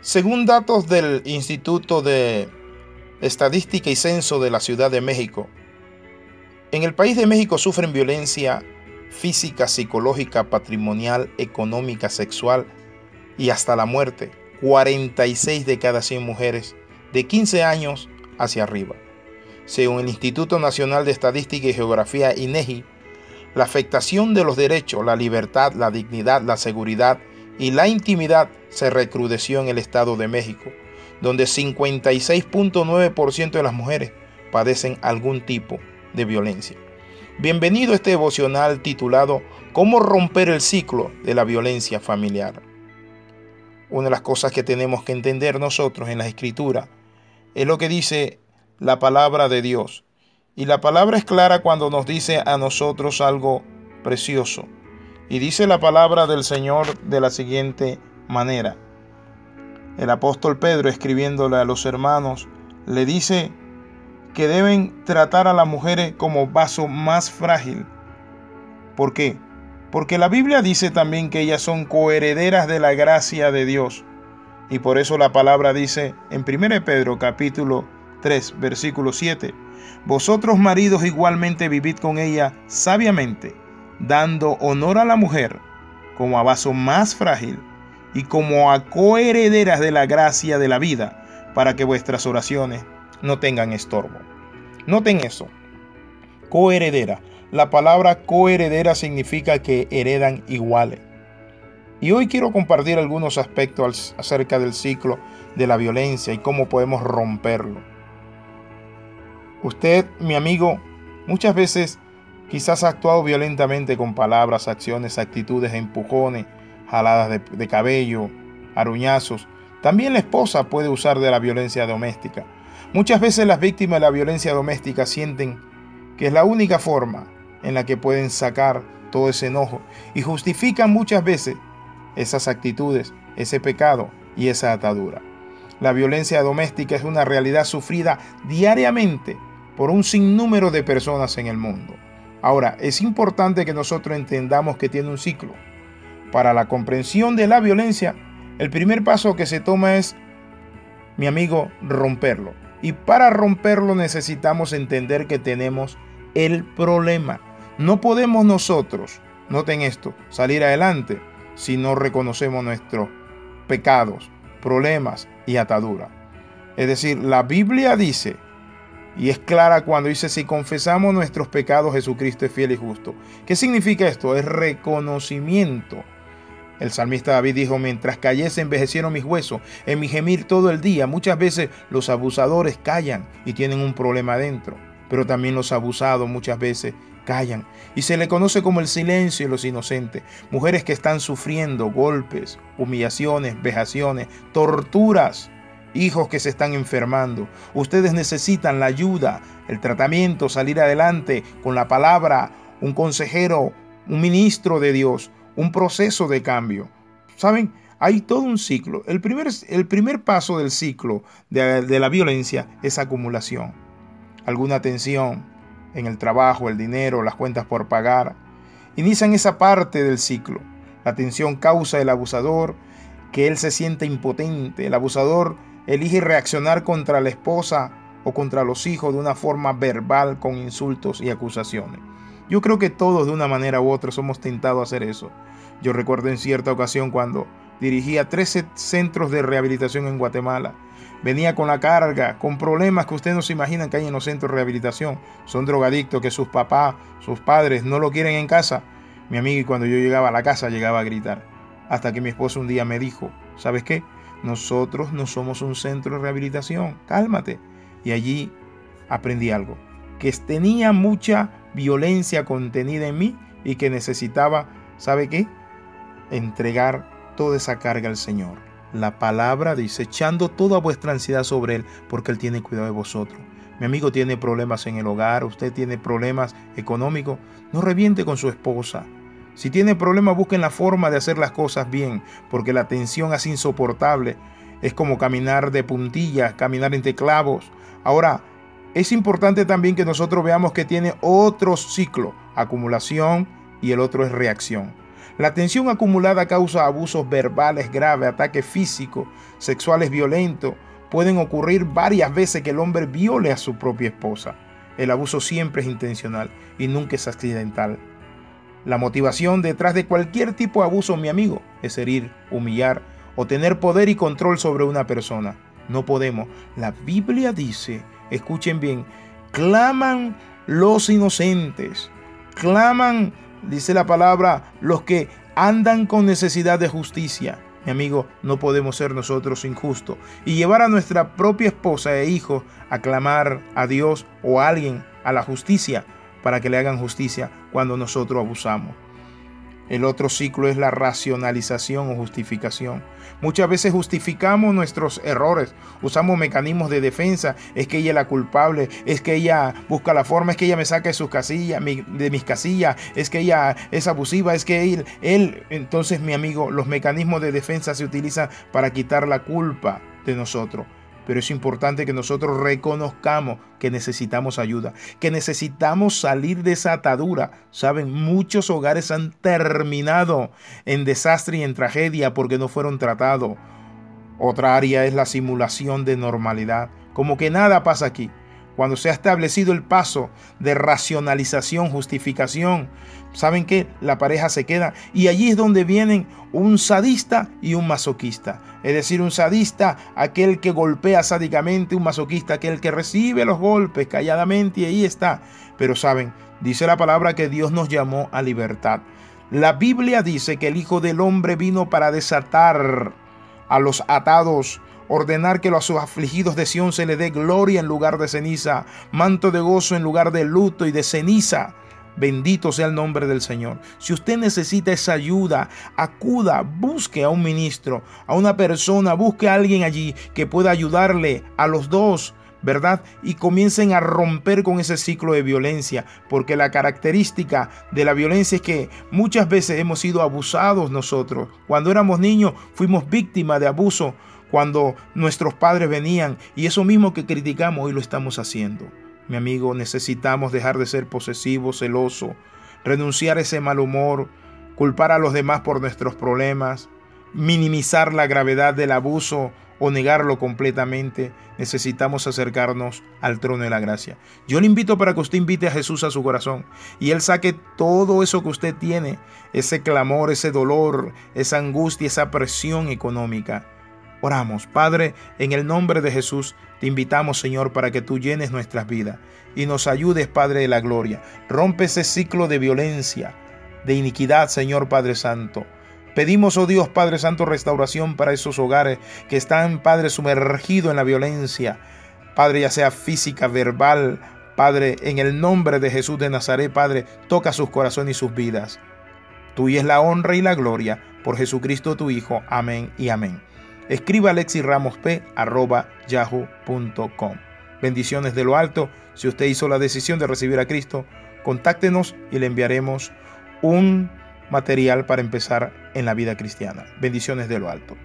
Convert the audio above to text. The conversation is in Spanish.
Según datos del Instituto de Estadística y Censo de la Ciudad de México, en el país de México sufren violencia física, psicológica, patrimonial, económica, sexual y hasta la muerte. 46 de cada 100 mujeres de 15 años hacia arriba. Según el Instituto Nacional de Estadística y Geografía INEGI, la afectación de los derechos, la libertad, la dignidad, la seguridad y la intimidad se recrudeció en el Estado de México, donde 56.9% de las mujeres padecen algún tipo de violencia. Bienvenido a este devocional titulado ¿Cómo romper el ciclo de la violencia familiar? Una de las cosas que tenemos que entender nosotros en la escritura es lo que dice la palabra de Dios. Y la palabra es clara cuando nos dice a nosotros algo precioso. Y dice la palabra del Señor de la siguiente manera. El apóstol Pedro escribiéndole a los hermanos le dice que deben tratar a las mujeres como vaso más frágil. ¿Por qué? Porque la Biblia dice también que ellas son coherederas de la gracia de Dios. Y por eso la palabra dice en 1 Pedro capítulo 3 versículo 7, Vosotros maridos igualmente vivid con ella sabiamente, dando honor a la mujer como a vaso más frágil y como a coherederas de la gracia de la vida, para que vuestras oraciones no tengan estorbo. Noten eso, coheredera. La palabra coheredera significa que heredan iguales. Y hoy quiero compartir algunos aspectos acerca del ciclo de la violencia y cómo podemos romperlo. Usted, mi amigo, muchas veces quizás ha actuado violentamente con palabras, acciones, actitudes, empujones, jaladas de, cabello, aruñazos. También la esposa puede usar de la violencia doméstica. Muchas veces las víctimas de la violencia doméstica sienten que es la única forma en la que pueden sacar todo ese enojo y justifican muchas veces esas actitudes, ese pecado y esa atadura. La violencia doméstica es una realidad sufrida diariamente por un sinnúmero de personas en el mundo. Ahora, es importante que nosotros entendamos que tiene un ciclo. Para la comprensión de la violencia, el primer paso que se toma es, mi amigo, romperlo. Y para romperlo necesitamos entender que tenemos el problema. No podemos nosotros, noten esto, salir adelante si no reconocemos nuestros pecados, problemas y ataduras. Es decir, la Biblia dice, y es clara cuando dice, si confesamos nuestros pecados, Jesucristo es fiel y justo. ¿Qué significa esto? Es reconocimiento. El salmista David dijo, mientras cayese envejecieron mis huesos, en mi gemir todo el día. Muchas veces los abusadores callan y tienen un problema dentro, pero también los abusados muchas veces callan. Y se le conoce como el silencio de los inocentes. Mujeres que están sufriendo golpes, humillaciones, vejaciones, torturas. Hijos que se están enfermando. Ustedes necesitan la ayuda, el tratamiento, salir adelante con la palabra, un consejero, un ministro de Dios, un proceso de cambio. ¿Saben? Hay todo un ciclo. El primer, el primer paso del ciclo de, de la violencia es acumulación. Alguna tensión, en el trabajo, el dinero, las cuentas por pagar. Inician esa parte del ciclo. La tensión causa el abusador que él se siente impotente. El abusador elige reaccionar contra la esposa o contra los hijos de una forma verbal con insultos y acusaciones. Yo creo que todos de una manera u otra somos tentados a hacer eso. Yo recuerdo en cierta ocasión cuando dirigía 13 centros de rehabilitación en Guatemala venía con la carga, con problemas que ustedes no se imaginan que hay en los centros de rehabilitación. Son drogadictos que sus papás, sus padres no lo quieren en casa. Mi amigo, cuando yo llegaba a la casa, llegaba a gritar. Hasta que mi esposo un día me dijo, ¿sabes qué? Nosotros no somos un centro de rehabilitación, cálmate. Y allí aprendí algo, que tenía mucha violencia contenida en mí y que necesitaba, ¿sabe qué? Entregar toda esa carga al Señor. La palabra dice, echando toda vuestra ansiedad sobre Él, porque Él tiene cuidado de vosotros. Mi amigo tiene problemas en el hogar, usted tiene problemas económicos, no reviente con su esposa. Si tiene problemas, busquen la forma de hacer las cosas bien, porque la tensión es insoportable. Es como caminar de puntillas, caminar entre clavos. Ahora, es importante también que nosotros veamos que tiene otro ciclo, acumulación y el otro es reacción. La tensión acumulada causa abusos verbales graves, ataques físicos, sexuales violentos. Pueden ocurrir varias veces que el hombre viole a su propia esposa. El abuso siempre es intencional y nunca es accidental. La motivación detrás de cualquier tipo de abuso, mi amigo, es herir, humillar o tener poder y control sobre una persona. No podemos. La Biblia dice, escuchen bien, claman los inocentes, claman, dice la palabra, los que andan con necesidad de justicia. Mi amigo, no podemos ser nosotros injustos y llevar a nuestra propia esposa e hijos a clamar a Dios o a alguien a la justicia para que le hagan justicia cuando nosotros abusamos. El otro ciclo es la racionalización o justificación. Muchas veces justificamos nuestros errores, usamos mecanismos de defensa, es que ella es la culpable, es que ella busca la forma, es que ella me saca de sus casillas, de mis casillas, es que ella es abusiva, es que él, él, entonces mi amigo, los mecanismos de defensa se utilizan para quitar la culpa de nosotros pero es importante que nosotros reconozcamos que necesitamos ayuda, que necesitamos salir de esa atadura. Saben, muchos hogares han terminado en desastre y en tragedia porque no fueron tratados. Otra área es la simulación de normalidad, como que nada pasa aquí. Cuando se ha establecido el paso de racionalización, justificación, ¿saben que La pareja se queda y allí es donde vienen un sadista y un masoquista. Es decir, un sadista, aquel que golpea sádicamente, un masoquista, aquel que recibe los golpes calladamente y ahí está. Pero saben, dice la palabra que Dios nos llamó a libertad. La Biblia dice que el Hijo del Hombre vino para desatar a los atados ordenar que a los afligidos de Sión se le dé gloria en lugar de ceniza, manto de gozo en lugar de luto y de ceniza. Bendito sea el nombre del Señor. Si usted necesita esa ayuda, acuda, busque a un ministro, a una persona, busque a alguien allí que pueda ayudarle a los dos. ¿verdad? Y comiencen a romper con ese ciclo de violencia, porque la característica de la violencia es que muchas veces hemos sido abusados nosotros. Cuando éramos niños fuimos víctimas de abuso cuando nuestros padres venían y eso mismo que criticamos hoy lo estamos haciendo. Mi amigo, necesitamos dejar de ser posesivos, celosos, renunciar a ese mal humor, culpar a los demás por nuestros problemas, minimizar la gravedad del abuso o negarlo completamente, necesitamos acercarnos al trono de la gracia. Yo le invito para que usted invite a Jesús a su corazón y Él saque todo eso que usted tiene, ese clamor, ese dolor, esa angustia, esa presión económica. Oramos, Padre, en el nombre de Jesús, te invitamos, Señor, para que tú llenes nuestras vidas y nos ayudes, Padre de la Gloria. Rompe ese ciclo de violencia, de iniquidad, Señor Padre Santo. Pedimos, oh Dios Padre Santo, restauración para esos hogares que están, Padre, sumergidos en la violencia. Padre, ya sea física, verbal, Padre, en el nombre de Jesús de Nazaret, Padre, toca sus corazones y sus vidas. Tuya es la honra y la gloria por Jesucristo tu Hijo. Amén y amén. Escriba yahoo.com Bendiciones de lo alto. Si usted hizo la decisión de recibir a Cristo, contáctenos y le enviaremos un material para empezar en la vida cristiana. Bendiciones de lo alto.